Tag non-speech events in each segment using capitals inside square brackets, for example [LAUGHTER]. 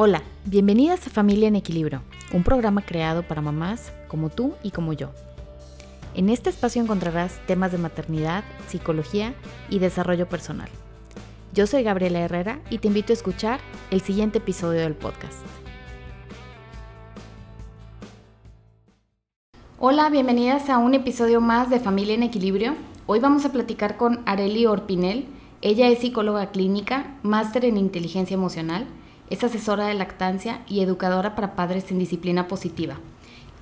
Hola, bienvenidas a Familia en Equilibrio, un programa creado para mamás como tú y como yo. En este espacio encontrarás temas de maternidad, psicología y desarrollo personal. Yo soy Gabriela Herrera y te invito a escuchar el siguiente episodio del podcast. Hola, bienvenidas a un episodio más de Familia en Equilibrio. Hoy vamos a platicar con Areli Orpinel. Ella es psicóloga clínica, máster en inteligencia emocional es asesora de lactancia y educadora para padres en disciplina positiva.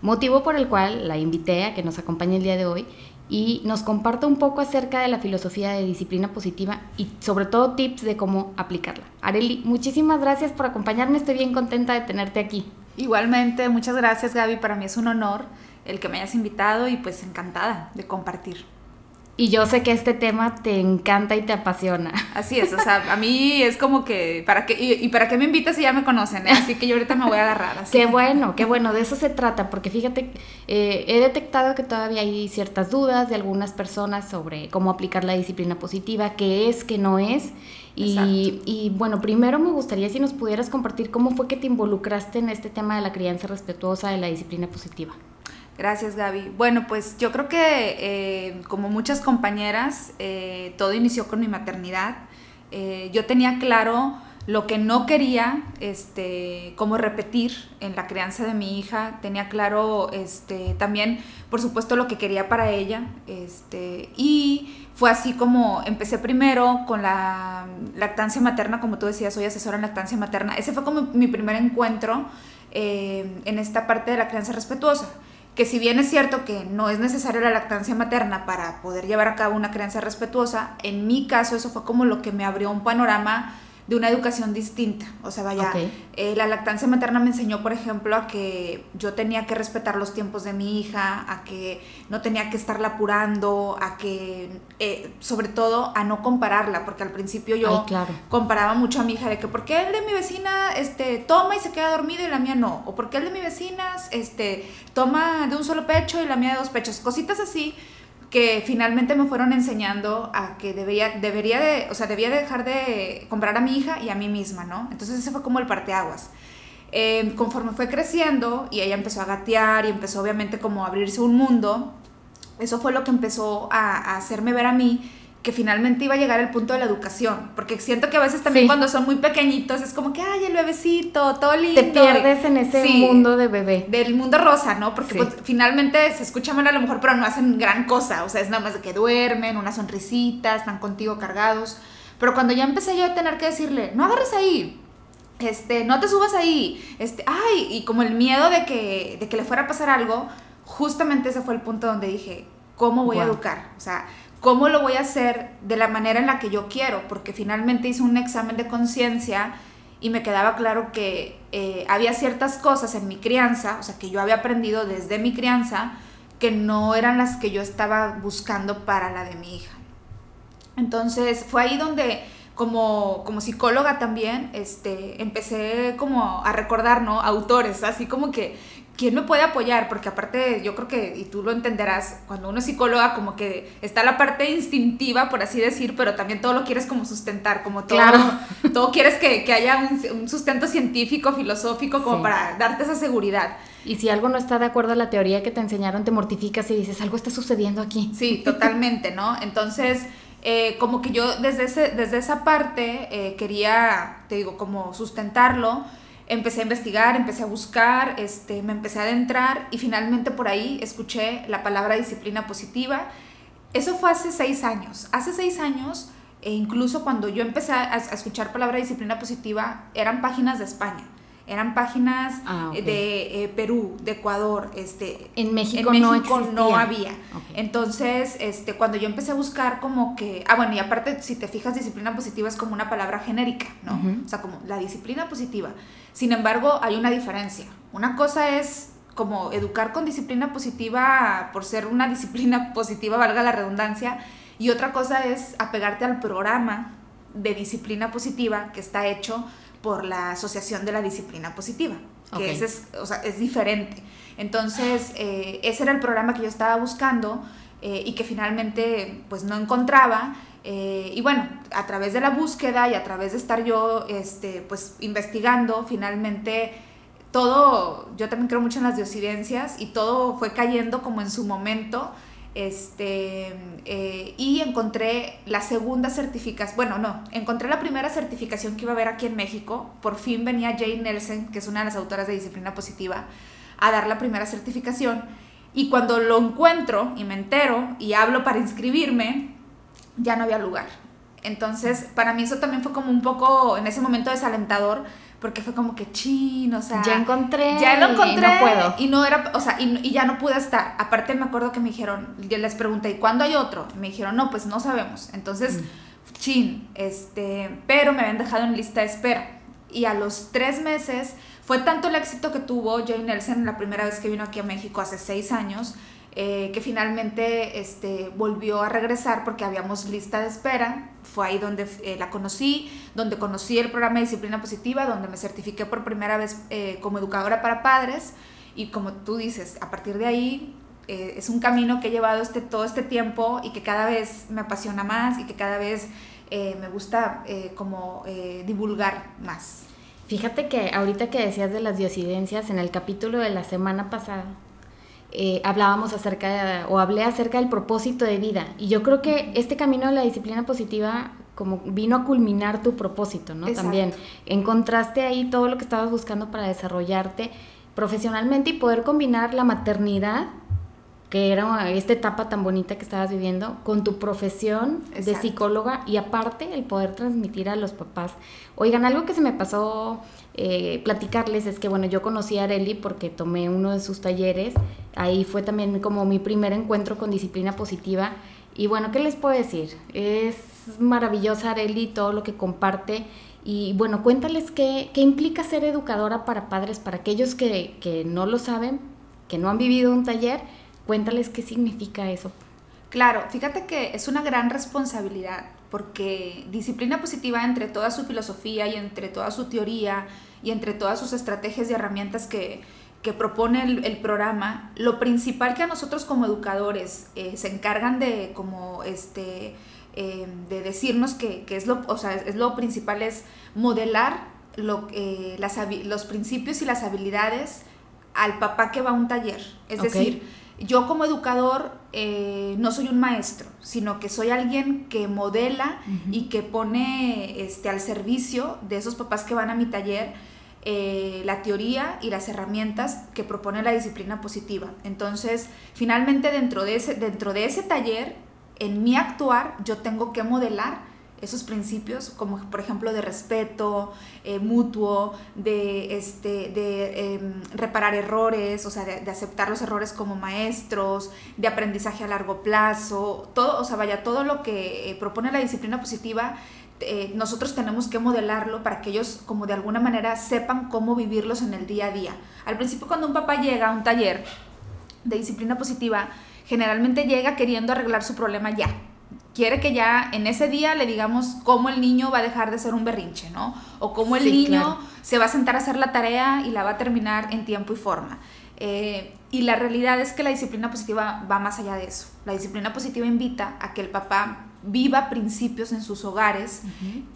Motivo por el cual la invité a que nos acompañe el día de hoy y nos comparta un poco acerca de la filosofía de disciplina positiva y sobre todo tips de cómo aplicarla. Areli, muchísimas gracias por acompañarme, estoy bien contenta de tenerte aquí. Igualmente, muchas gracias Gaby, para mí es un honor el que me hayas invitado y pues encantada de compartir. Y yo sé que este tema te encanta y te apasiona. Así es, o sea, a mí es como que, ¿para qué, y, para qué me invitas si ya me conocen? Eh? Así que yo ahorita me voy a agarrar. Así. Qué bueno, qué bueno, de eso se trata, porque fíjate, eh, he detectado que todavía hay ciertas dudas de algunas personas sobre cómo aplicar la disciplina positiva, qué es, qué no es. Y, y, bueno, primero me gustaría si nos pudieras compartir cómo fue que te involucraste en este tema de la crianza respetuosa de la disciplina positiva. Gracias, Gaby. Bueno, pues yo creo que eh, como muchas compañeras, eh, todo inició con mi maternidad. Eh, yo tenía claro lo que no quería, este, como repetir en la crianza de mi hija. Tenía claro, este, también, por supuesto, lo que quería para ella. Este, y fue así como empecé primero con la lactancia materna, como tú decías, soy asesora en lactancia materna. Ese fue como mi primer encuentro en esta parte de la crianza respetuosa que si bien es cierto que no es necesaria la lactancia materna para poder llevar a cabo una crianza respetuosa, en mi caso eso fue como lo que me abrió un panorama de una educación distinta. O sea, vaya, eh, la lactancia materna me enseñó, por ejemplo, a que yo tenía que respetar los tiempos de mi hija, a que no tenía que estarla apurando, a que, eh, sobre todo, a no compararla, porque al principio yo comparaba mucho a mi hija de que, ¿por qué el de mi vecina este, toma y se queda dormido y la mía no? O ¿por qué el de mi vecina este, toma de un solo pecho y la mía de dos pechos? Cositas así que finalmente me fueron enseñando a que debía, debería de, o sea, debía dejar de comprar a mi hija y a mí misma, ¿no? Entonces ese fue como el parteaguas. Eh, conforme fue creciendo y ella empezó a gatear y empezó obviamente como a abrirse un mundo, eso fue lo que empezó a, a hacerme ver a mí que finalmente iba a llegar el punto de la educación, porque siento que a veces también cuando son muy pequeñitos es como que, ay, el bebecito, todo lindo. Te pierdes en ese mundo de bebé. Del mundo rosa, ¿no? Porque pues, finalmente se escucha mal a lo mejor, pero no hacen gran cosa, o sea, es nada más de que duermen, una sonrisita, están contigo cargados, pero cuando ya empecé yo a tener que decirle, no agarres ahí, este, no te subas ahí, este, ay, y como el miedo de que, de que le fuera a pasar algo, justamente ese fue el punto donde dije, ¿cómo voy a educar? O sea, ¿Cómo lo voy a hacer de la manera en la que yo quiero? Porque finalmente hice un examen de conciencia y me quedaba claro que eh, había ciertas cosas en mi crianza, o sea, que yo había aprendido desde mi crianza, que no eran las que yo estaba buscando para la de mi hija. Entonces fue ahí donde como, como psicóloga también este, empecé como a recordar, ¿no? Autores, así como que ¿quién me puede apoyar? Porque aparte, yo creo que, y tú lo entenderás, cuando uno es psicóloga, como que está la parte instintiva, por así decir, pero también todo lo quieres como sustentar, como todo, claro. [LAUGHS] todo quieres que, que haya un, sustento científico, filosófico, como para darte esa seguridad. Y si algo no está de acuerdo a la teoría que te enseñaron, te mortificas y dices, algo está sucediendo aquí. Sí, [LAUGHS] totalmente, ¿no? Entonces... Eh, como que yo desde, ese, desde esa parte eh, quería, te digo, como sustentarlo, empecé a investigar, empecé a buscar, este, me empecé a adentrar y finalmente por ahí escuché la palabra disciplina positiva. Eso fue hace seis años. Hace seis años, e incluso cuando yo empecé a, a escuchar palabra disciplina positiva, eran páginas de España eran páginas ah, de eh, Perú, de Ecuador, este en México, en México no, había. Entonces, este cuando yo empecé a buscar como que, ah bueno, y aparte si te fijas disciplina positiva es como una palabra genérica, ¿no? O sea, como la disciplina positiva. Sin embargo, hay una diferencia. Una cosa es como educar con disciplina positiva por ser una [LAUGHS] disciplina positiva, valga la redundancia, y otra cosa es apegarte al programa de disciplina positiva que está hecho por la Asociación de la Disciplina Positiva, que es, o sea, es diferente. Entonces, eh, ese era el programa que yo estaba buscando. eh, y que finalmente pues no encontraba. Eh, y bueno, a través de la búsqueda y a través de estar yo este, pues investigando, finalmente todo, yo también creo mucho en las diosidencias y todo fue cayendo como en su momento. Este, eh, y encontré la segunda certificación, bueno, no, encontré la primera certificación que iba a haber aquí en México. Por fin venía Jane Nelson, que es una de las autoras de disciplina positiva, a dar la primera certificación. Y cuando lo encuentro y me entero y hablo para inscribirme, ya no había lugar. Entonces, para mí eso también fue como un poco en ese momento desalentador porque fue como que chin, o sea, ya encontré, ya lo encontré y no puedo. Y no era, o sea, y, y, ya no pude estar. Aparte me acuerdo que me dijeron, yo les pregunté, ¿y cuándo hay otro? Y me dijeron, no, pues no sabemos. Entonces, mm. chin, este, pero me habían dejado en lista de espera. Y a los tres meses fue tanto el éxito que tuvo Jane Nelson la primera vez que vino aquí a México hace seis años, eh, que finalmente este, volvió a regresar porque habíamos lista de espera. Fue ahí donde eh, la conocí, donde conocí el programa disciplina positiva, donde me certifiqué por primera vez eh, como educadora para padres. Y como tú dices, a partir de ahí es un camino que he llevado este, todo este tiempo y que cada vez me apasiona más y que cada vez me gusta como divulgar más. Fíjate que ahorita que decías de las diosidencias, en el capítulo de la semana pasada, eh, hablábamos acerca de, o hablé acerca del propósito de vida. Y yo creo que este camino de la disciplina positiva como vino a culminar tu propósito, ¿no? También encontraste ahí todo lo que estabas buscando para desarrollarte profesionalmente y poder combinar la maternidad, que era esta etapa tan bonita que estabas viviendo, con tu profesión de psicóloga y aparte el poder transmitir a los papás. Oigan, algo que se me pasó eh, platicarles es que, bueno, yo conocí a Areli porque tomé uno de sus talleres, ahí fue también como mi primer encuentro con disciplina positiva y bueno, ¿qué les puedo decir? Es maravillosa Areli, todo lo que comparte y bueno, cuéntales qué, qué implica ser educadora para padres, para aquellos que, que no lo saben, que no han vivido un taller, cuéntales qué significa eso. Claro, fíjate que es una gran responsabilidad porque disciplina positiva entre toda su filosofía y entre toda su teoría y entre todas sus estrategias y herramientas que, propone el, programa, lo principal que a nosotros como educadores eh, se encargan de como este em, de decirnos que, es lo o sea, es lo principal es modelar lo, eh, las, los principios y las habilidades al papá que va a un taller. Es decir, yo como educador eh, no soy un maestro, sino que soy alguien que modela y que pone este, al servicio de esos papás que van a mi taller eh, la teoría y las herramientas que propone la disciplina positiva. Entonces, finalmente dentro de ese, dentro de ese taller, en mi actuar, yo tengo que modelar esos principios, como por ejemplo de respeto eh, mutuo, de, este, de em, reparar errores, o sea, de, aceptar los errores como maestros, de aprendizaje a largo plazo, todo, o sea, vaya, todo lo que eh, propone la disciplina positiva, eh, nosotros tenemos que modelarlo para que ellos como de alguna manera sepan cómo vivirlos en el día a día. Al principio cuando un papá llega a un taller de disciplina positiva, generalmente llega queriendo arreglar su problema ya, quiere que ya en ese día le digamos cómo el niño va a dejar de ser un berrinche, ¿no? O cómo el niño se va a sentar a hacer la tarea y la va a terminar en tiempo y forma. Eh, y la realidad es que la disciplina positiva va más allá de eso. La disciplina positiva invita a que el papá viva principios en sus hogares,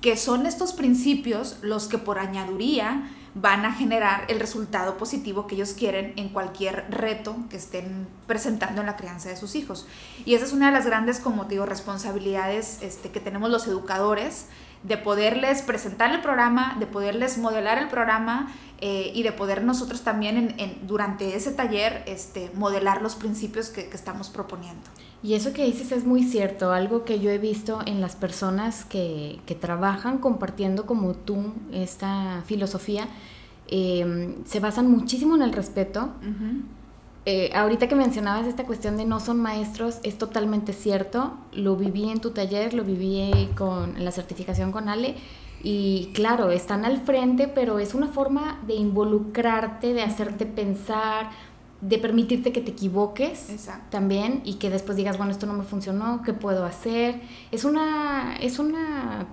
que son estos principios los que por añaduría van a generar el resultado positivo que ellos quieren en cualquier reto que estén presentando en la crianza de sus hijos. Y esa es una de las grandes, como digo, responsabilidades este, que tenemos los educadores, de poderles presentar el programa, de poderles modelar el programa eh, y de poder nosotros también en, durante ese taller este, modelar los principios que, que estamos proponiendo. Y eso que dices es muy cierto, algo que yo he visto en las personas que, que trabajan compartiendo como tú esta filosofía, eh, se basan muchísimo en el respeto. Eh, ahorita que mencionabas esta cuestión de no son maestros, es totalmente cierto. Lo viví en tu taller, lo viví con en la certificación con Ale. Y claro, están al frente, pero es una forma de involucrarte, de hacerte pensar, de permitirte que te equivoques también y que después digas, bueno, esto no me funcionó, ¿qué puedo hacer? Es una, es una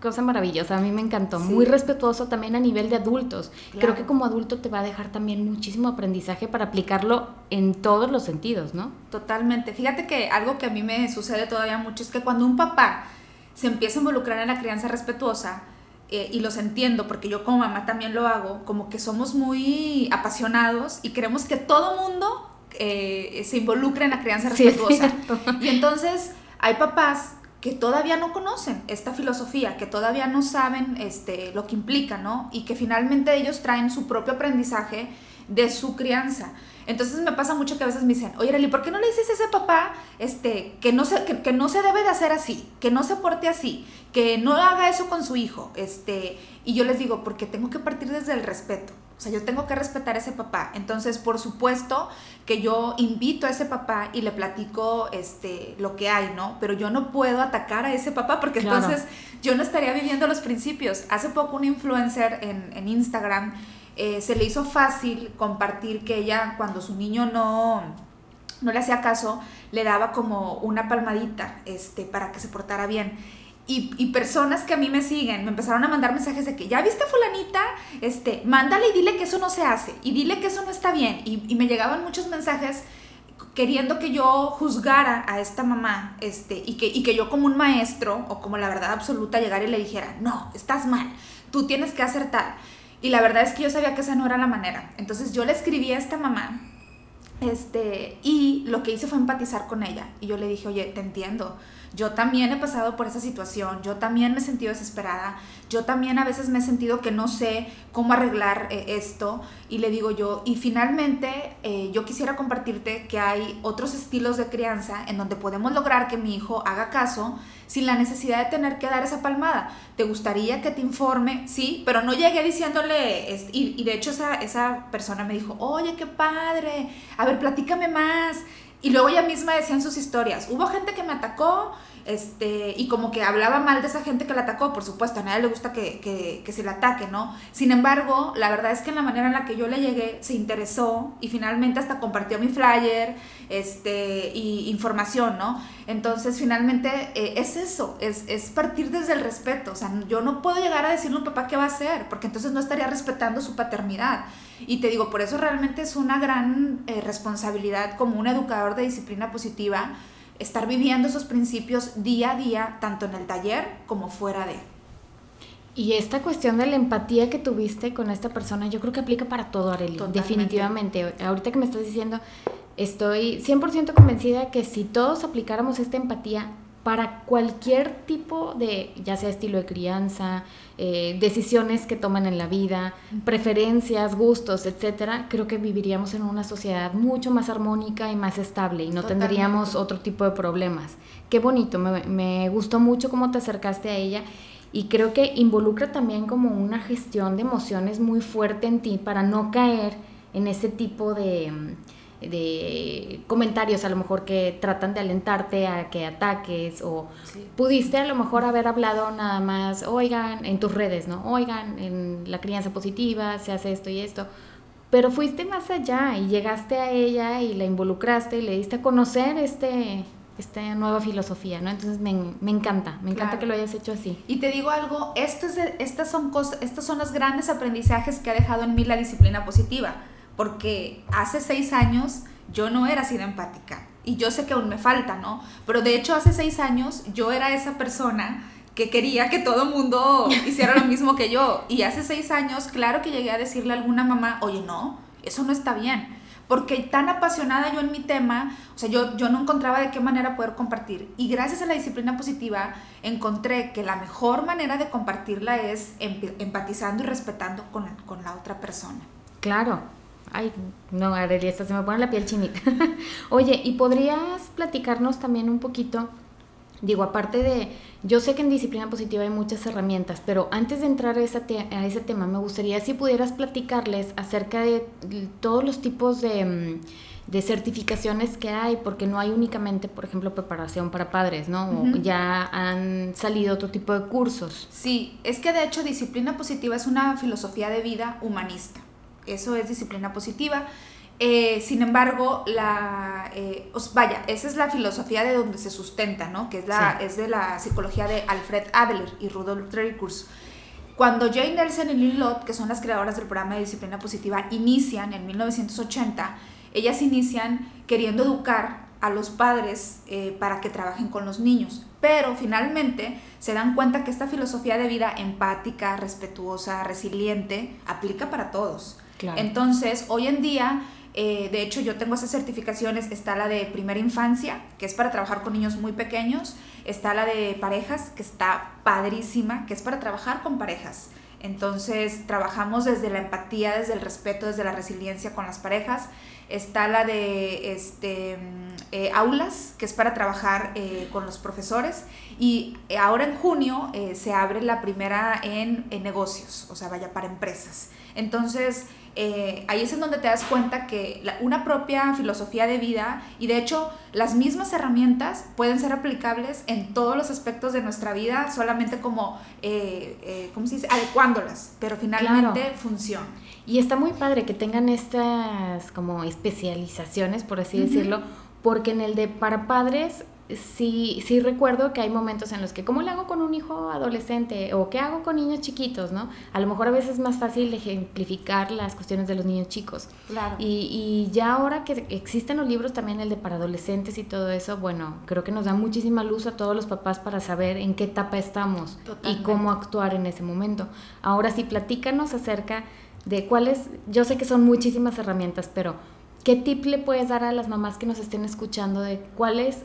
cosa maravillosa, a mí me encantó, muy respetuoso también a nivel de adultos. Creo que como adulto te va a dejar también muchísimo aprendizaje para aplicarlo en todos los sentidos, ¿no? Totalmente. Fíjate que algo que a mí me sucede todavía mucho es que cuando un papá se empieza a involucrar en la crianza respetuosa, eh, y los entiendo porque yo como mamá también lo hago, como que somos muy apasionados y queremos que todo mundo eh, se involucre en la crianza respetuosa. y entonces hay papás que todavía no conocen esta filosofía, que todavía no saben este, lo que implica, ¿no? Y que finalmente ellos traen su propio aprendizaje de su crianza. Entonces me pasa mucho que a veces me dicen, oye, Arely, ¿por qué no le dices a ese papá este, que, no se, que, no se debe de hacer así, que no se porte así, que no haga eso con su hijo? Este, y yo les digo, porque tengo que partir desde el respeto. O sea, yo tengo que respetar a ese papá. Entonces, por supuesto que yo invito a ese papá y le platico este, lo que hay, ¿no? Pero yo no puedo atacar a ese papá porque entonces yo no estaría viviendo los principios. Hace poco un influencer en, en Instagram eh, se le hizo fácil compartir que ella cuando su niño no, no le hacía caso, le daba como una palmadita este, para que se portara bien. Y, personas que a mí me siguen me empezaron a mandar mensajes de que ya viste fulanita, este, mándale y dile que eso no se hace y dile que eso no está bien. Y, me llegaban muchos mensajes queriendo que yo juzgara a esta mamá este, y, que, y que yo como un maestro o como la verdad absoluta llegara y le dijera, no, estás mal, tú tienes que hacer tal. Y la verdad es que yo sabía que esa no era la manera. Entonces yo le escribí a esta mamá este, y lo que hice fue empatizar con ella. Y yo le dije, oye, te entiendo. Yo también he pasado por esa situación, yo también me he sentido desesperada, yo también a veces me he sentido que no sé cómo arreglar eh, esto y le digo yo, y finalmente eh, yo quisiera compartirte que hay otros estilos de crianza en donde podemos lograr que mi hijo haga caso sin la necesidad de tener que dar esa palmada. ¿Te gustaría que te informe? Sí, pero no llegué diciéndole, y, y de hecho esa, esa persona me dijo, oye, qué padre, a ver, platícame más. Y luego ella misma decía en sus historias, hubo gente que me atacó, este, y como que hablaba mal de esa gente que la atacó, por supuesto, a nadie le gusta que, que, que, se le ataque, ¿no? Sin embargo, la verdad es que en la manera en la que yo le llegué, se interesó y finalmente hasta compartió mi flyer, este, y información, ¿no? Entonces, finalmente, eh, es eso, es, es, partir desde el respeto, o sea, yo no puedo llegar a decirle a un papá qué va a hacer, porque entonces no estaría respetando su paternidad. Y te digo, por eso realmente es una gran eh, responsabilidad como un educador de disciplina positiva, estar viviendo esos principios día a día, tanto en el taller como fuera de. Y esta cuestión de la empatía que tuviste con esta persona, yo creo que aplica para todo, Arely. Definitivamente. Ahorita que me estás diciendo, estoy 100% convencida que si todos aplicáramos esta empatía para cualquier tipo de, ya sea estilo de crianza, eh, decisiones que toman en la vida, preferencias, gustos, etcétera, creo que viviríamos en una sociedad mucho más armónica y más estable y no tendríamos otro tipo de problemas. Qué bonito, me, me gustó mucho cómo te acercaste a ella y creo que involucra también como una gestión de emociones muy fuerte en ti para no caer en ese tipo de de comentarios a lo mejor que tratan de alentarte a que ataques o pudiste a lo mejor haber hablado nada más, oigan, en tus redes, ¿no? Oigan, en la crianza positiva se hace esto y esto, pero fuiste más allá y llegaste a ella y la involucraste y le diste a conocer este esta nueva filosofía, ¿no? Entonces me, me encanta, me encanta que lo hayas hecho así. Y te digo algo, esto es estas, son cosas, estos son los grandes aprendizajes que ha dejado en mí la disciplina positiva porque hace seis años yo no era así de empática y yo sé que aún me falta, ¿no? Pero de hecho hace seis años yo era esa persona que quería que todo el mundo hiciera lo mismo que yo. Y hace seis años, claro que llegué a decirle a alguna mamá, oye, no, eso no está bien. Porque tan apasionada yo en mi tema, o sea, yo, yo no encontraba de qué manera poder compartir. Y gracias a la disciplina positiva, encontré que la mejor manera de compartirla es empatizando y respetando con, con la otra persona. Claro, Ay, no, Arelia, se me pone la piel chinita. [LAUGHS] Oye, ¿y podrías platicarnos también un poquito? Digo, aparte de, yo sé que en disciplina positiva hay muchas herramientas, pero antes de entrar a, ese, a ese tema, me gustaría si pudieras platicarles acerca de todos los tipos de, mm, de certificaciones que hay, porque no hay únicamente, por ejemplo, preparación para padres, ¿no? Ya han salido otro tipo de cursos. Sí, es que de hecho disciplina positiva es una filosofía de vida humanista. Eso es disciplina positiva. Eh, sin embargo, la, eh, vaya, esa es la filosofía de donde se sustenta, ¿no? Que es, la, es de la psicología de Alfred Adler y Rudolf Dreikurs. Cuando Jane Nelson y Lynn Lott, que son las creadoras del programa de disciplina positiva, inician en 1980, ellas inician queriendo educar a los padres eh, para que trabajen con los niños, pero finalmente se dan cuenta que esta filosofía de vida empática, respetuosa, resiliente, aplica para todos. Entonces, hoy en día eh, de hecho, yo tengo esas certificaciones. Está la de primera infancia, que es para trabajar con niños muy pequeños. Está la de parejas, que está padrísima, que es para trabajar con parejas. Entonces, trabajamos desde la empatía, desde el respeto, desde la resiliencia con las parejas. Está la de este, eh, aulas, que es para trabajar eh, con los profesores. Y ahora en junio se abre la primera en, en negocios, o sea, vaya para empresas. Entonces, eh, ahí es en donde te das cuenta que una propia filosofía de vida y de hecho las mismas herramientas pueden ser aplicables en todos los aspectos de nuestra vida, solamente como, eh, eh ¿cómo se dice?, adecuándolas, pero finalmente funciona. Y está muy padre que tengan estas como especializaciones, por así decirlo, porque en el de para padres sí, sí recuerdo que hay momentos en los que, ¿cómo le hago con un hijo adolescente? ¿O qué hago con niños chiquitos? ¿no? A lo mejor a veces es más fácil ejemplificar las cuestiones de los niños chicos. Claro. Y, ya ahora que existen los libros también, el de para adolescentes y todo eso, bueno, creo que nos da muchísima luz a todos los papás para saber en qué etapa estamos y cómo actuar en ese momento. Ahora sí, platícanos acerca de cuáles, yo sé que son muchísimas herramientas, pero... ¿Qué tip le puedes dar a las mamás que nos estén escuchando de cuáles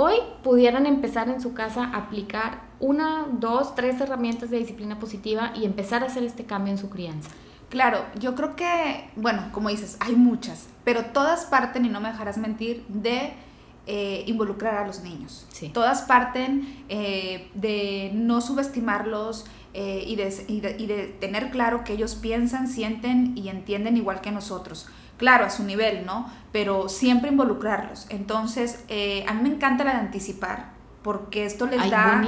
hoy pudieran empezar en su casa a aplicar una, dos, tres herramientas de disciplina positiva y empezar a hacer este cambio en su crianza? Claro, yo creo que, bueno, como dices, hay muchas, pero todas parten, y no me dejarás mentir, de eh, involucrar a los niños. Todas parten eh, de no subestimarlos eh, y, de, y de tener claro que ellos piensan, sienten y entienden igual que nosotros claro, a su nivel, ¿no? Pero siempre involucrarlos. Entonces, eh, a mí me encanta la de anticipar, porque esto les da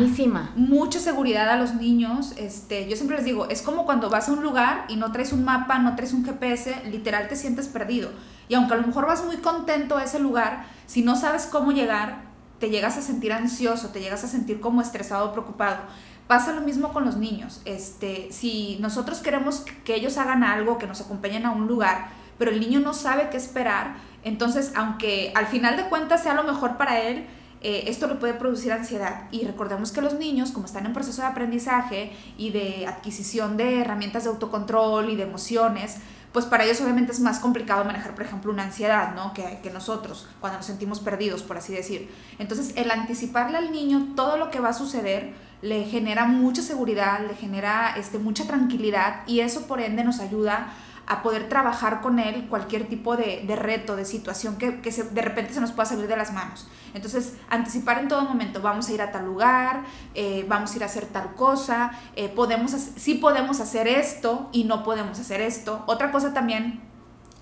mucha seguridad a los niños. Este, yo siempre les digo, es como cuando vas a un lugar y no traes un mapa, no traes un GPS, literal te sientes perdido. Y aunque a lo mejor vas muy contento a ese lugar, si no sabes cómo llegar, te llegas a sentir ansioso, te llegas a sentir como estresado o preocupado. Pasa lo mismo con los niños. Este, si nosotros queremos que ellos hagan algo, que nos acompañen a un lugar, pero el niño no sabe qué esperar, entonces aunque al final de cuentas sea lo mejor para él, eh, esto le puede producir ansiedad. Y recordemos que los niños, como están en proceso de aprendizaje y de adquisición de herramientas de autocontrol y de emociones, pues para ellos obviamente es más complicado manejar, por ejemplo, una ansiedad, ¿no? Que, que, nosotros, cuando nos sentimos perdidos, por así decir. Entonces, el anticiparle al niño todo lo que va a suceder le genera mucha seguridad, le genera este, mucha tranquilidad y eso por ende nos ayuda a poder trabajar con él cualquier tipo de, reto, de situación que, de repente se nos pueda salir de las manos. Entonces, anticipar en todo momento, vamos a ir a tal lugar, eh, vamos a ir a hacer tal cosa, eh, podemos, sí podemos hacer esto y no podemos hacer esto. Otra cosa también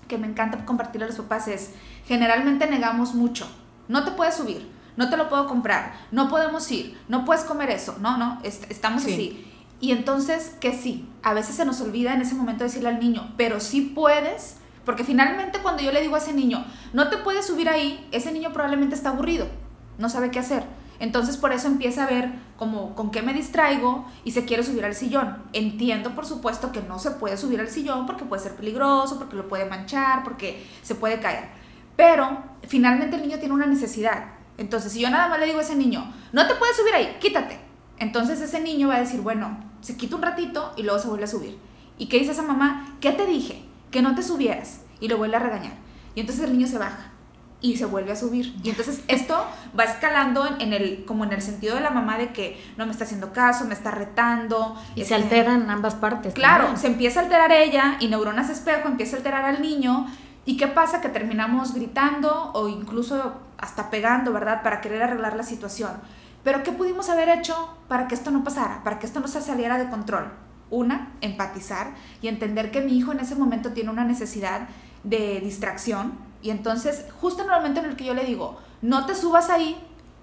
que me encanta compartir a los papás es, generalmente negamos mucho, no te puedes subir, no te lo puedo comprar, no podemos ir, no puedes comer eso, no, no, estamos así. Y entonces que sí, a veces se nos olvida en ese momento decirle al niño, pero sí puedes, porque finalmente cuando yo le digo a ese niño, no te puedes subir ahí, ese niño probablemente está aburrido, no sabe qué hacer. Entonces por eso empieza a ver como con qué me distraigo y se quiere subir al sillón. Entiendo por supuesto que no se puede subir al sillón porque puede ser peligroso, porque lo puede manchar, porque se puede caer. Pero finalmente el niño tiene una necesidad. Entonces si yo nada más le digo a ese niño, no te puedes subir ahí, quítate. Entonces ese niño va a decir, bueno, se quita un ratito y luego se vuelve a subir. ¿Y qué dice esa mamá? ¿Qué te dije? Que no te subieras. Y lo vuelve a regañar. Y entonces el niño se baja y se vuelve a subir. Y entonces esto va escalando en, el, como en el sentido de la mamá de que no me está haciendo caso, me está retando. Y se este, alteran ambas partes. Claro, se empieza a alterar ella y neuronas espejo empieza a alterar al niño. ¿Y qué pasa? Que terminamos gritando o incluso hasta pegando, ¿verdad? Para querer arreglar la situación. Pero ¿qué pudimos haber hecho para que esto no pasara, para que esto no se saliera de control? Una, empatizar y entender que mi hijo en ese momento tiene una necesidad de distracción y entonces justo en el en el que yo le digo, no te subas ahí,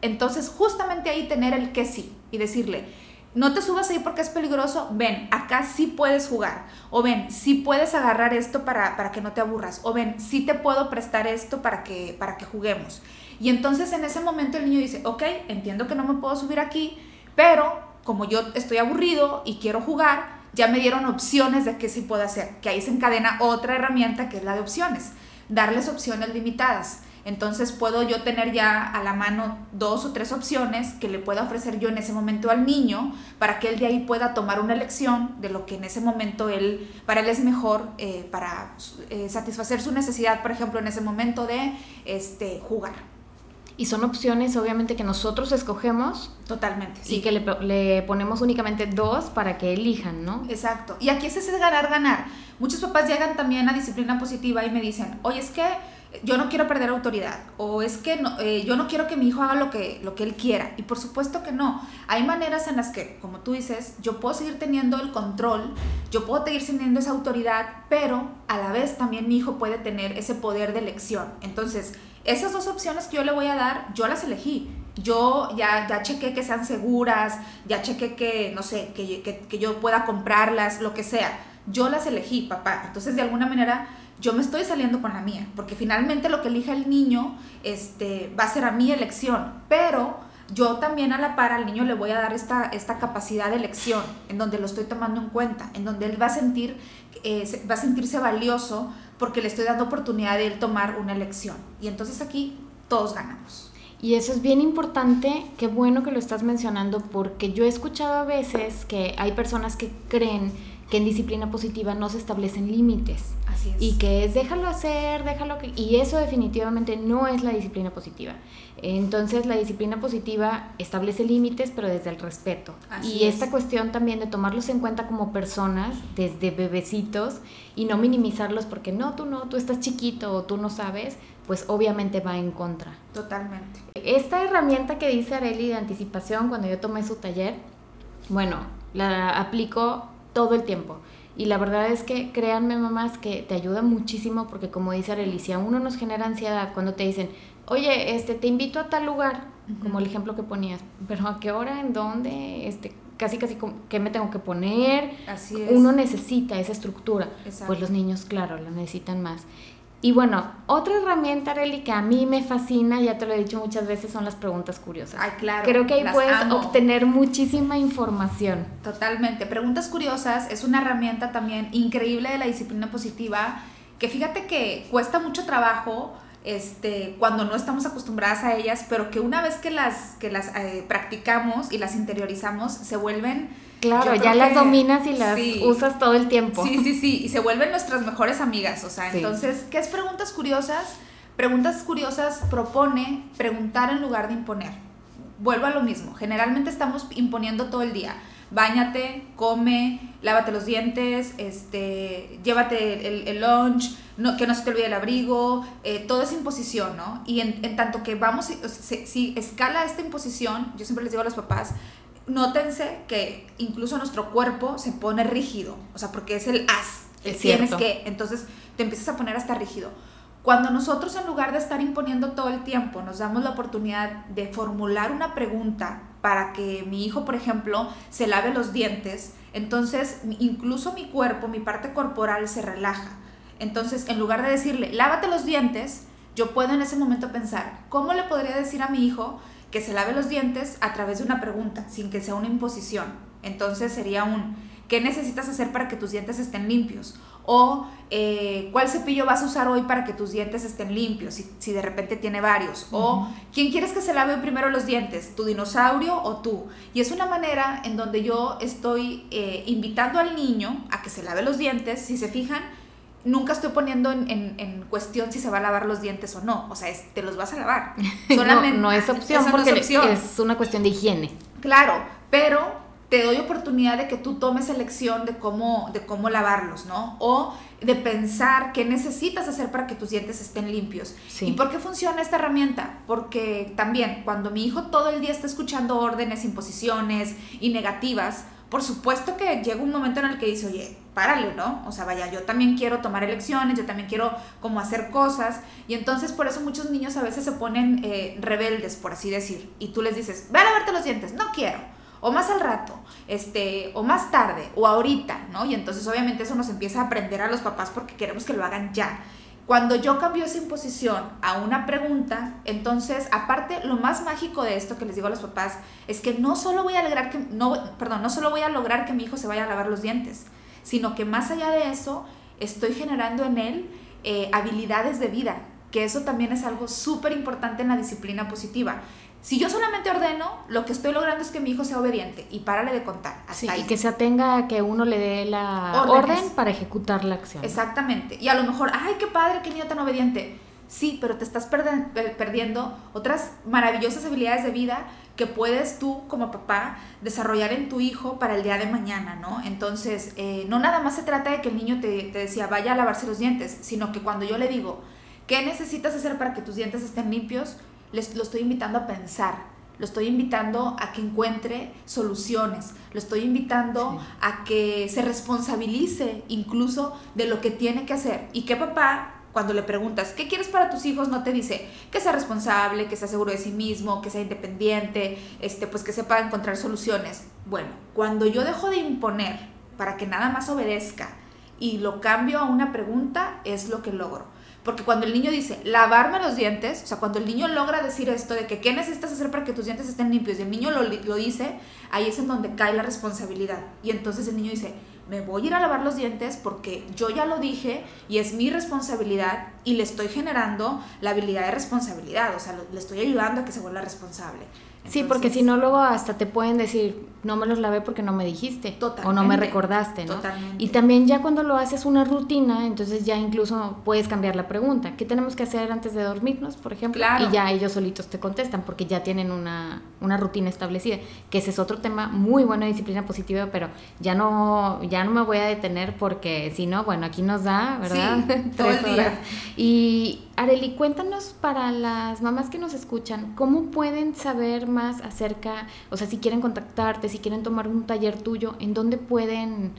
entonces justamente ahí tener el que sí y decirle, no te subas ahí porque es peligroso, ven, acá sí puedes jugar, o ven, sí puedes agarrar esto para, para que no te aburras, o ven, sí te puedo prestar esto para que, para que juguemos. Y entonces en ese momento el niño dice, ok, entiendo que no me puedo subir aquí, pero como yo estoy aburrido y quiero jugar, ya me dieron opciones de qué sí puedo hacer, que ahí se encadena otra herramienta que es la de opciones, darles opciones limitadas. Entonces puedo yo tener ya a la mano dos o tres opciones que le pueda ofrecer yo en ese momento al niño para que él de ahí pueda tomar una elección de lo que en ese momento él, para él es mejor eh, para eh, satisfacer su necesidad, por ejemplo, en ese momento de este, jugar. Y son opciones, obviamente, que nosotros escogemos. Totalmente. Y que le, le, ponemos únicamente dos para que elijan, ¿no? Exacto. Y aquí es ese ganar, ganar. Muchos papás llegan también a disciplina positiva y me dicen, oye, es que yo no quiero perder autoridad o es que eh, yo no quiero que mi hijo haga lo que, lo que él quiera. Y por supuesto que no. Hay maneras en las que, como tú dices, yo puedo seguir teniendo el control, yo puedo seguir teniendo esa autoridad, pero a la vez también mi hijo puede tener ese poder de elección. Entonces, esas dos opciones que yo le voy a dar, yo las elegí. Yo ya, ya chequé que sean seguras, ya chequé que, no sé, que, que, que yo pueda comprarlas, lo que sea. Yo las elegí, papá. Entonces, de alguna manera yo me estoy saliendo con la mía, porque finalmente lo que elija el niño este, va a ser a mi elección, pero yo también a la par al niño le voy a dar esta, esta capacidad de elección, en donde lo estoy tomando en cuenta, en donde él va a, sentir, eh, va a sentirse valioso porque le estoy dando oportunidad de él tomar una elección. Y entonces aquí todos ganamos. Y eso es bien importante, qué bueno que lo estás mencionando, porque yo he escuchado a veces que hay personas que creen que en disciplina positiva no se establecen límites. Así es. Y que es déjalo hacer, déjalo que... Y eso definitivamente no es la disciplina positiva. Entonces la disciplina positiva establece límites, pero desde el respeto. y esta cuestión también de tomarlos en cuenta como personas, desde bebecitos, y no minimizarlos porque no, tú no, tú estás chiquito o tú no sabes, pues obviamente va en contra. Totalmente. Esta herramienta que dice Areli de anticipación cuando yo tomé su taller, bueno, la aplico todo el tiempo. Y la verdad es que créanme mamás que te ayuda muchísimo porque como dice Arelicia, uno nos genera ansiedad cuando te dicen, oye, este, te invito a tal lugar, como el ejemplo que ponías, pero ¿a qué hora? ¿En dónde? Este, casi casi qué me tengo que poner. Así es. Uno necesita esa estructura. Pues los niños, claro, lo necesitan más. Y bueno, otra herramienta, Arely, que a mí me fascina, ya te lo he dicho muchas veces, son las preguntas curiosas. Ay, claro. Creo que ahí puedes obtener muchísima información. Totalmente. Preguntas curiosas es una herramienta también increíble de la disciplina positiva, que fíjate que cuesta mucho trabajo este, cuando no estamos acostumbradas a ellas, pero que una vez que las, que las eh, practicamos y las interiorizamos, se vuelven Claro, ya las dominas y las usas todo el tiempo. Sí, sí, sí, y se vuelven nuestras mejores amigas, o sea, entonces, ¿qué es preguntas curiosas? Preguntas curiosas propone preguntar en lugar de imponer. Vuelvo a lo mismo, generalmente estamos imponiendo todo el día. Báñate, come, lávate los dientes, este, llévate el, lunch, no, que no se te olvide el abrigo, eh, todo es imposición, ¿no? Y en, tanto que vamos, si escala esta imposición, yo siempre les digo a los papás, nótense que incluso nuestro cuerpo se pone rígido, o sea, porque es el as, es tienes que, entonces te empiezas a poner hasta rígido. Cuando nosotros en lugar de estar imponiendo todo el tiempo, nos damos la oportunidad de formular una pregunta para que mi hijo, por ejemplo, se lave los dientes, entonces incluso mi cuerpo, mi parte corporal se relaja. Entonces, en lugar de decirle, lávate los dientes, yo puedo en ese momento pensar, ¿cómo le podría decir a mi hijo que se lave los dientes a través de una pregunta, sin que sea una imposición. Entonces sería un, ¿qué necesitas hacer para que tus dientes estén limpios? O eh, ¿cuál cepillo vas a usar hoy para que tus dientes estén limpios? Si, si de repente tiene varios. O ¿quién quieres que se lave primero los dientes? ¿Tu dinosaurio o tú? Y es una manera en donde yo estoy eh, invitando al niño a que se lave los dientes. Si se fijan, nunca estoy poniendo en, cuestión si se va a lavar los dientes o no. O sea, te los vas a lavar. [LAUGHS] Solamente, no, es opción porque es, una cuestión de higiene. Claro, pero te doy oportunidad de que tú tomes elección de cómo, de cómo lavarlos, ¿no? O de pensar qué necesitas hacer para que tus dientes estén limpios. ¿Y por qué funciona esta herramienta? Porque también cuando mi hijo todo el día está escuchando órdenes, imposiciones y negativas, por supuesto que llega un momento en el que dice, oye, párale, ¿no? O sea, vaya, yo también quiero tomar elecciones, yo también quiero como hacer cosas. Y entonces por eso muchos niños a veces se ponen eh, rebeldes, por así decir. Y tú les dices, ve a lavarte los dientes, no quiero. o más al rato, este, o más tarde, o ahorita, ¿no? Y entonces obviamente eso nos empieza a aprender a los papás porque queremos que lo hagan ya. Cuando yo cambio esa imposición a una pregunta, entonces, aparte, lo más mágico de esto que les digo a los papás es que no solo voy a lograr que, no, perdón, no solo voy a lograr que mi hijo se vaya a lavar los dientes, sino que más allá de eso, estoy generando en él eh, habilidades de vida, que eso también es algo súper importante en la disciplina positiva. Si yo solamente ordeno, lo que estoy logrando es que mi hijo sea obediente y párale de contar. sí, y que se atenga a que uno le dé la orden para ejecutar la acción. Exactamente. Y a lo mejor, ay, qué padre, qué niño tan obediente. Sí, pero te estás perdiendo otras maravillosas habilidades de vida que puedes tú como papá desarrollar en tu hijo para el día de mañana, ¿no? Entonces, eh, no nada más se trata de que el niño te, te decía, vaya a lavarse los dientes, sino que cuando yo le digo, ¿qué necesitas hacer para que tus dientes estén limpios? Les, lo estoy invitando a pensar, lo estoy invitando a que encuentre soluciones, lo estoy invitando a que se responsabilice incluso de lo que tiene que hacer. Y que papá, cuando le preguntas, ¿qué quieres para tus hijos? No te dice que sea responsable, que sea seguro de sí mismo, que sea independiente, este, pues que sepa encontrar soluciones. Bueno, cuando yo dejo de imponer para que nada más obedezca y lo cambio a una pregunta, es lo que logro. Porque cuando el niño dice, lavarme los dientes, o sea, cuando el niño logra decir esto de que qué necesitas hacer para que tus dientes estén limpios y el niño lo, lo dice, ahí es en donde cae la responsabilidad. Y entonces el niño dice, me voy a ir a lavar los dientes porque yo ya lo dije y es mi responsabilidad y le estoy generando la habilidad de responsabilidad, o sea, le estoy ayudando a que se vuelva responsable sí, porque si no, luego hasta te pueden decir, no me los lavé porque no me dijiste. O no me recordaste, ¿no? Totalmente. Y también ya cuando lo haces una rutina, entonces ya incluso puedes cambiar la pregunta. ¿Qué tenemos que hacer antes de dormirnos, por ejemplo? Y ya ellos solitos te contestan porque ya tienen una, una rutina establecida. Que ese es otro tema muy bueno de disciplina positiva, pero ya no, ya no me voy a detener porque si no, bueno, aquí nos da, ¿verdad? Sí, [LAUGHS] Tres horas. Y Areli, cuéntanos para las mamás que nos escuchan, ¿cómo pueden saber más acerca, o sea, si quieren contactarte, si quieren tomar un taller tuyo, ¿en dónde pueden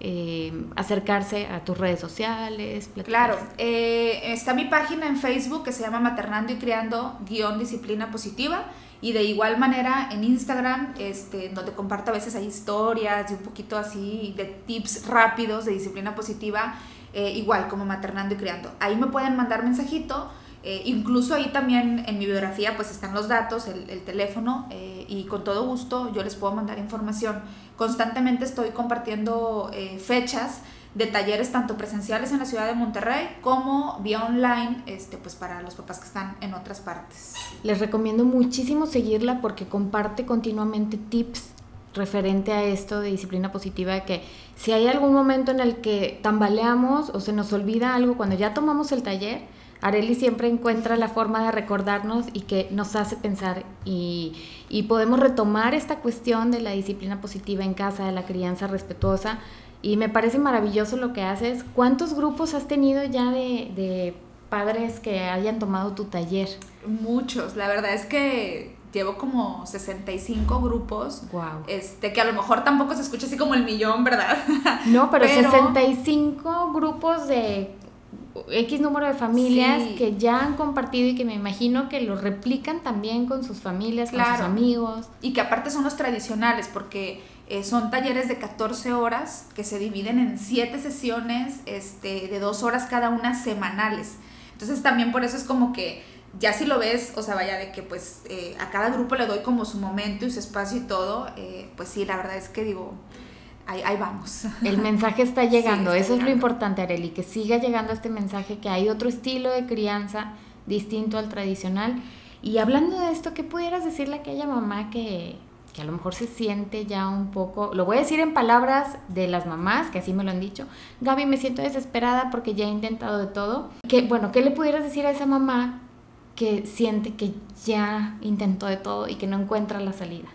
eh, acercarse a tus redes sociales? Claro, eh, está mi página en Facebook que se llama Maternando y Criando guion disciplina positiva. Y de igual manera en Instagram, este, donde comparto a veces hay historias y un poquito así de tips rápidos de disciplina positiva eh, igual como maternando y criando. Ahí me pueden mandar mensajito. Eh, incluso ahí también en mi biografía pues están los datos, el, teléfono eh, y con todo gusto yo les puedo mandar información. Constantemente estoy compartiendo fechas de talleres tanto presenciales en la ciudad de Monterrey como vía online este, pues para los papás que están en otras partes. Les recomiendo muchísimo seguirla porque comparte continuamente tips referente a esto de disciplina positiva, que si hay algún momento en el que tambaleamos o se nos olvida algo cuando ya tomamos el taller, Areli siempre encuentra la forma de recordarnos y que nos hace pensar y, y, podemos retomar esta cuestión de la disciplina positiva en casa, de la crianza respetuosa. Y me parece maravilloso lo que haces. ¿Cuántos grupos has tenido ya de, de padres que hayan tomado tu taller? Muchos, la verdad es que llevo como 65 grupos. Wow. Este, que a lo mejor tampoco se escucha así como el millón, ¿verdad? No, pero, [LAUGHS] 65 grupos de X número de familias que ya han compartido y que me imagino que lo replican también con sus familias, con sus amigos. Y que aparte son los tradicionales, porque eh, son talleres de 14 horas que se dividen en 7 sesiones este, de 2 horas cada una semanales. Entonces también por eso es como que ya si lo ves, o sea, vaya de que pues eh, a cada grupo le doy como su momento y su espacio y todo, eh, pues sí, la verdad es que digo, ahí, ahí vamos. El mensaje está llegando, eso es lo importante, Areli, que siga llegando este mensaje, que hay otro estilo de crianza distinto al tradicional. Y hablando de esto, ¿qué pudieras decirle a aquella mamá que, que a lo mejor se siente ya un poco, lo voy a decir en palabras de las mamás, que así me lo han dicho, Gaby, me siento desesperada porque ya he intentado de todo. Que, bueno, ¿qué le pudieras decir a esa mamá que siente que ya intentó de todo y que no encuentra la salida?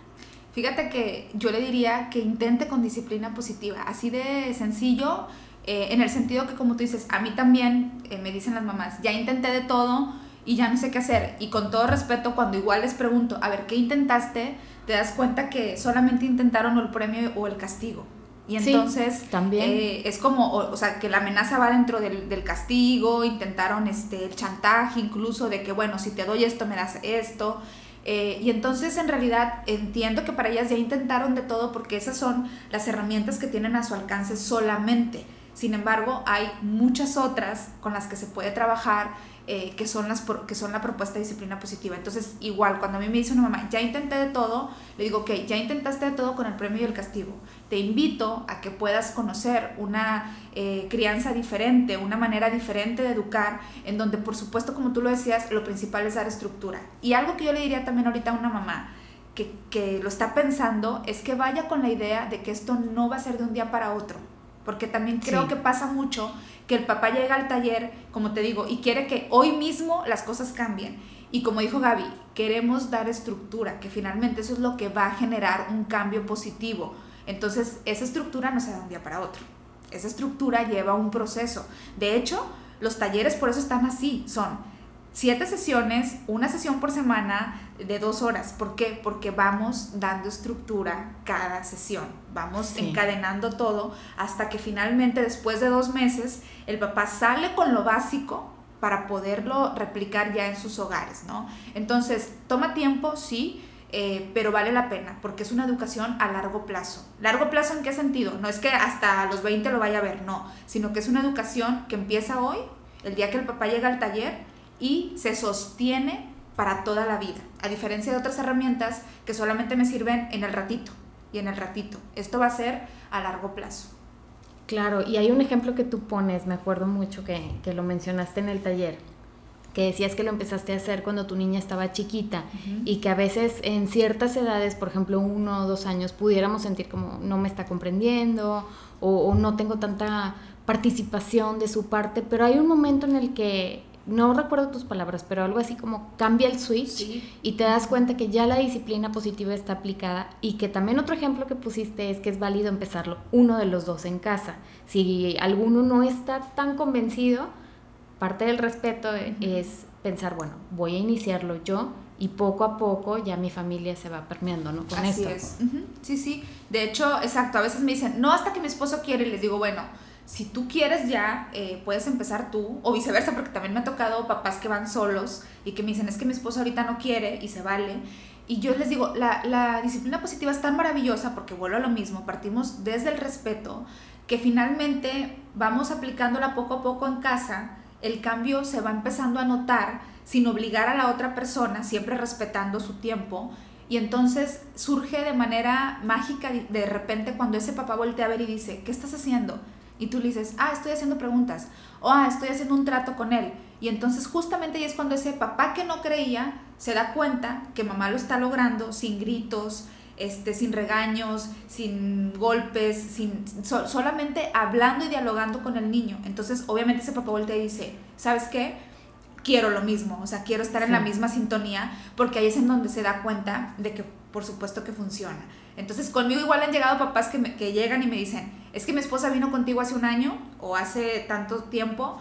Fíjate que yo le diría que intente con disciplina positiva, así de sencillo, eh, en el sentido que como tú dices, a mí también eh, me dicen las mamás, ya intenté de todo y ya no sé qué hacer. Y con todo respeto, cuando igual les pregunto, a ver, ¿qué intentaste? Te das cuenta que solamente intentaron el premio o el castigo. Y entonces también. Eh, es como, o, sea, que la amenaza va dentro del, del, castigo, intentaron este, el chantaje incluso de que, bueno, si te doy esto, me das esto. Eh, y entonces en realidad entiendo que para ellas ya intentaron de todo porque esas son las herramientas que tienen a su alcance solamente. Sin embargo, hay muchas otras con las que se puede trabajar eh, que, son las, que son la propuesta de disciplina positiva. Entonces, igual, cuando a mí me dice una mamá, ya intenté de todo, le digo, ok, ya intentaste de todo con el premio y el castigo. Te invito a que puedas conocer una eh, crianza diferente, una manera diferente de educar, en donde, por supuesto, como tú lo decías, lo principal es dar estructura. Y algo que yo le diría también ahorita a una mamá, que, que, lo está pensando es que vaya con la idea de que esto no va a ser de un día para otro, porque también creo que pasa mucho que el papá llega al taller, como te digo, y quiere que hoy mismo las cosas cambien. Y como dijo Gaby, queremos dar estructura, que finalmente eso es lo que va a generar un cambio positivo. Entonces, esa estructura no se da de un día para otro. Esa estructura lleva un proceso. De hecho, los talleres por eso están así. Son siete sesiones, una sesión por semana de dos horas. ¿Por qué? Porque vamos dando estructura cada sesión, vamos encadenando todo hasta que finalmente después de dos meses el papá sale con lo básico para poderlo replicar ya en sus hogares, ¿no? Entonces, toma tiempo, sí, eh, pero vale la pena porque es una educación a largo plazo. ¿Largo plazo en qué sentido? No es que hasta los 20 lo vaya a ver, no, sino que es una educación que empieza hoy, el día que el papá llega al taller, y se sostiene para toda la vida, a diferencia de otras herramientas que solamente me sirven en el ratito y en el ratito. Esto va a ser a largo plazo. Claro, y hay un ejemplo que tú pones, me acuerdo mucho que, que lo mencionaste en el taller, que decías que lo empezaste a hacer cuando tu niña estaba chiquita y que a veces en ciertas edades, por ejemplo uno o dos años, pudiéramos sentir como no me está comprendiendo o, o no tengo tanta participación de su parte, pero hay un momento en el que no recuerdo tus palabras, pero algo así como cambia el switch y te das cuenta que ya la disciplina positiva está aplicada y que también otro ejemplo que pusiste es que es válido empezarlo uno de los dos en casa. Si alguno no está tan convencido, parte del respeto es pensar, bueno, voy a iniciarlo yo y poco a poco ya mi familia se va permeando, ¿no? Con Así es. Sí, sí. De hecho, exacto, a veces me dicen, no hasta que mi esposo quiere y les digo, bueno, si tú quieres ya, eh, puedes empezar tú, o viceversa, porque también me ha tocado papás que van solos y que me dicen, es que mi esposo ahorita no quiere y se vale. Y yo les digo, la, la disciplina positiva es tan maravillosa porque vuelvo a lo mismo, partimos desde el respeto, que finalmente vamos aplicándola poco a poco en casa, el cambio se va empezando a notar sin obligar a la otra persona, siempre respetando su tiempo. Y entonces surge de manera mágica de repente cuando ese papá voltea a ver y dice, ¿qué estás haciendo? Y tú le dices, ah, estoy haciendo preguntas, o ah, estoy haciendo un trato con él. Y entonces justamente ahí es cuando ese papá que no creía se da cuenta que mamá lo está logrando sin gritos, este, sin regaños, sin golpes, sin, solamente hablando y dialogando con el niño. Entonces obviamente ese papá voltea y dice, ¿sabes qué? Quiero lo mismo, o sea, quiero estar en la misma sintonía, porque ahí es en donde se da cuenta de que por supuesto que funciona. Entonces conmigo igual han llegado papás que, que llegan y me dicen, es que mi esposa vino contigo hace un año o hace tanto tiempo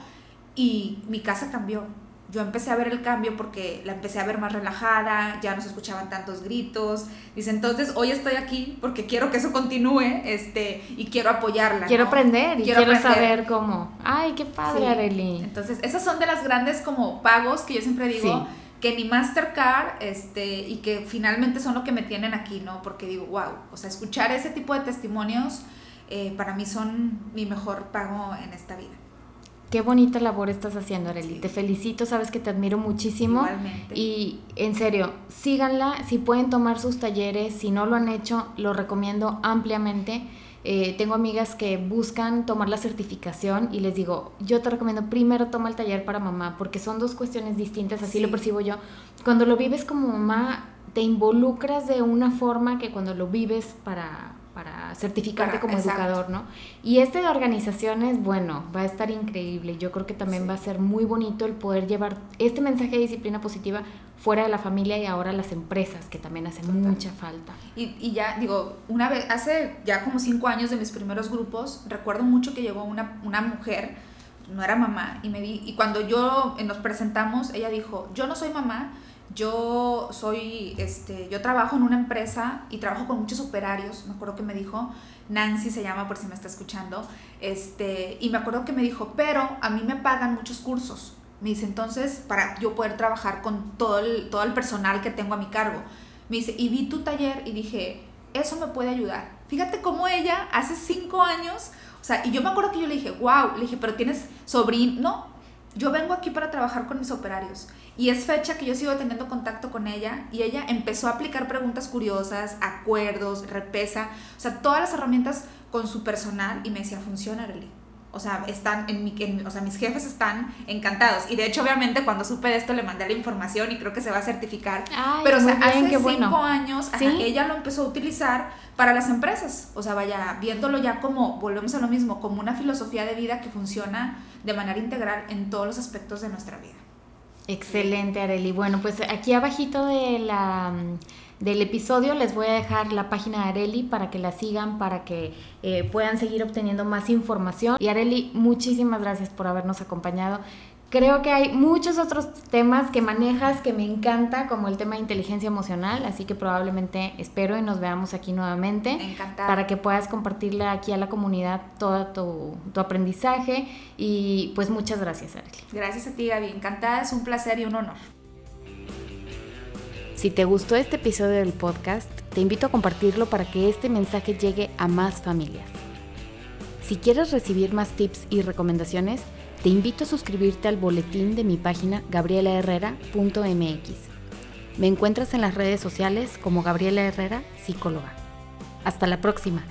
y mi casa cambió. Yo empecé a ver el cambio porque la empecé a ver más relajada, ya no se escuchaban tantos gritos. Dice, entonces hoy estoy aquí porque quiero que eso continúe este, y quiero apoyarla. Quiero aprender y quiero, saber cómo. Ay, qué padre, sí. Entonces, esas son de las grandes como pagos que yo siempre digo que ni Mastercard, este, y que finalmente son lo que me tienen aquí, ¿no? Porque digo, wow, o sea, escuchar ese tipo de testimonios eh, para mí son mi mejor pago en esta vida. Qué bonita labor estás haciendo, Arely. Te felicito, sabes que te admiro muchísimo. Igualmente. Y en serio, síganla, si pueden tomar sus talleres, si no lo han hecho, lo recomiendo ampliamente eh, tengo amigas que buscan tomar la certificación y les digo, yo te recomiendo primero toma el taller para mamá, porque son dos cuestiones distintas, así lo percibo yo. Cuando lo vives como mamá, te involucras de una forma que cuando lo vives para para certificarte como educador, ¿no? Y este de organizaciones, bueno, va a estar increíble. Yo creo que también va a ser muy bonito el poder llevar este mensaje de disciplina positiva fuera de la familia y ahora las empresas, que también hacen mucha falta. Y, y, ya, digo, una vez, hace ya como cinco años de mis primeros grupos, recuerdo mucho que llegó una, una mujer, no era mamá, y, me di, y cuando yo eh, nos presentamos, ella dijo, yo no soy mamá, yo soy, este, yo trabajo en una empresa y trabajo con muchos operarios, me acuerdo que me dijo, Nancy se llama por si me está escuchando, este, y me acuerdo que me dijo, pero a mí me pagan muchos cursos, Me dice, entonces, para yo poder trabajar con todo el, todo el personal que tengo a mi cargo. Me dice, y vi tu taller y dije, eso me puede ayudar. Fíjate cómo ella hace cinco años, o sea, y yo me acuerdo que yo le dije, wow, le dije, pero tienes sobrino, no, yo vengo aquí para trabajar con mis operarios. Y es fecha que yo sigo teniendo contacto con ella y ella empezó a aplicar preguntas curiosas, acuerdos, repesa, o sea, todas las herramientas con su personal y me decía, funciona. O sea, están en mi, o sea, mis jefes están encantados. Y de hecho, obviamente, cuando supe de esto, le mandé la información y creo que se va a certificar. Pero, o sea, hace cinco años, ella lo empezó a utilizar para las empresas. O sea, vaya, viéndolo ya como, volvemos a lo mismo, como una filosofía de vida que funciona de manera integral en todos los aspectos de nuestra vida. Excelente, Areli. Bueno, pues aquí abajito de la del episodio les voy a dejar la página de Areli para que la sigan, para que eh, puedan seguir obteniendo más información. Y Areli, muchísimas gracias por habernos acompañado. Creo que hay muchos otros temas que manejas que me encanta, como el tema de inteligencia emocional, así que probablemente espero y nos veamos aquí nuevamente Encantada. para que puedas compartirle aquí a la comunidad todo tu, tu, aprendizaje y pues muchas gracias, Arely. Gracias a ti, Gaby. Encantada, es un placer y un honor. Si te gustó este episodio del podcast, te invito a compartirlo para que este mensaje llegue a más familias. Si quieres recibir más tips y recomendaciones, te invito a suscribirte al boletín de mi página gabrielaherrera.mx. Me encuentras en las redes sociales como Gabriela Herrera, psicóloga. Hasta la próxima.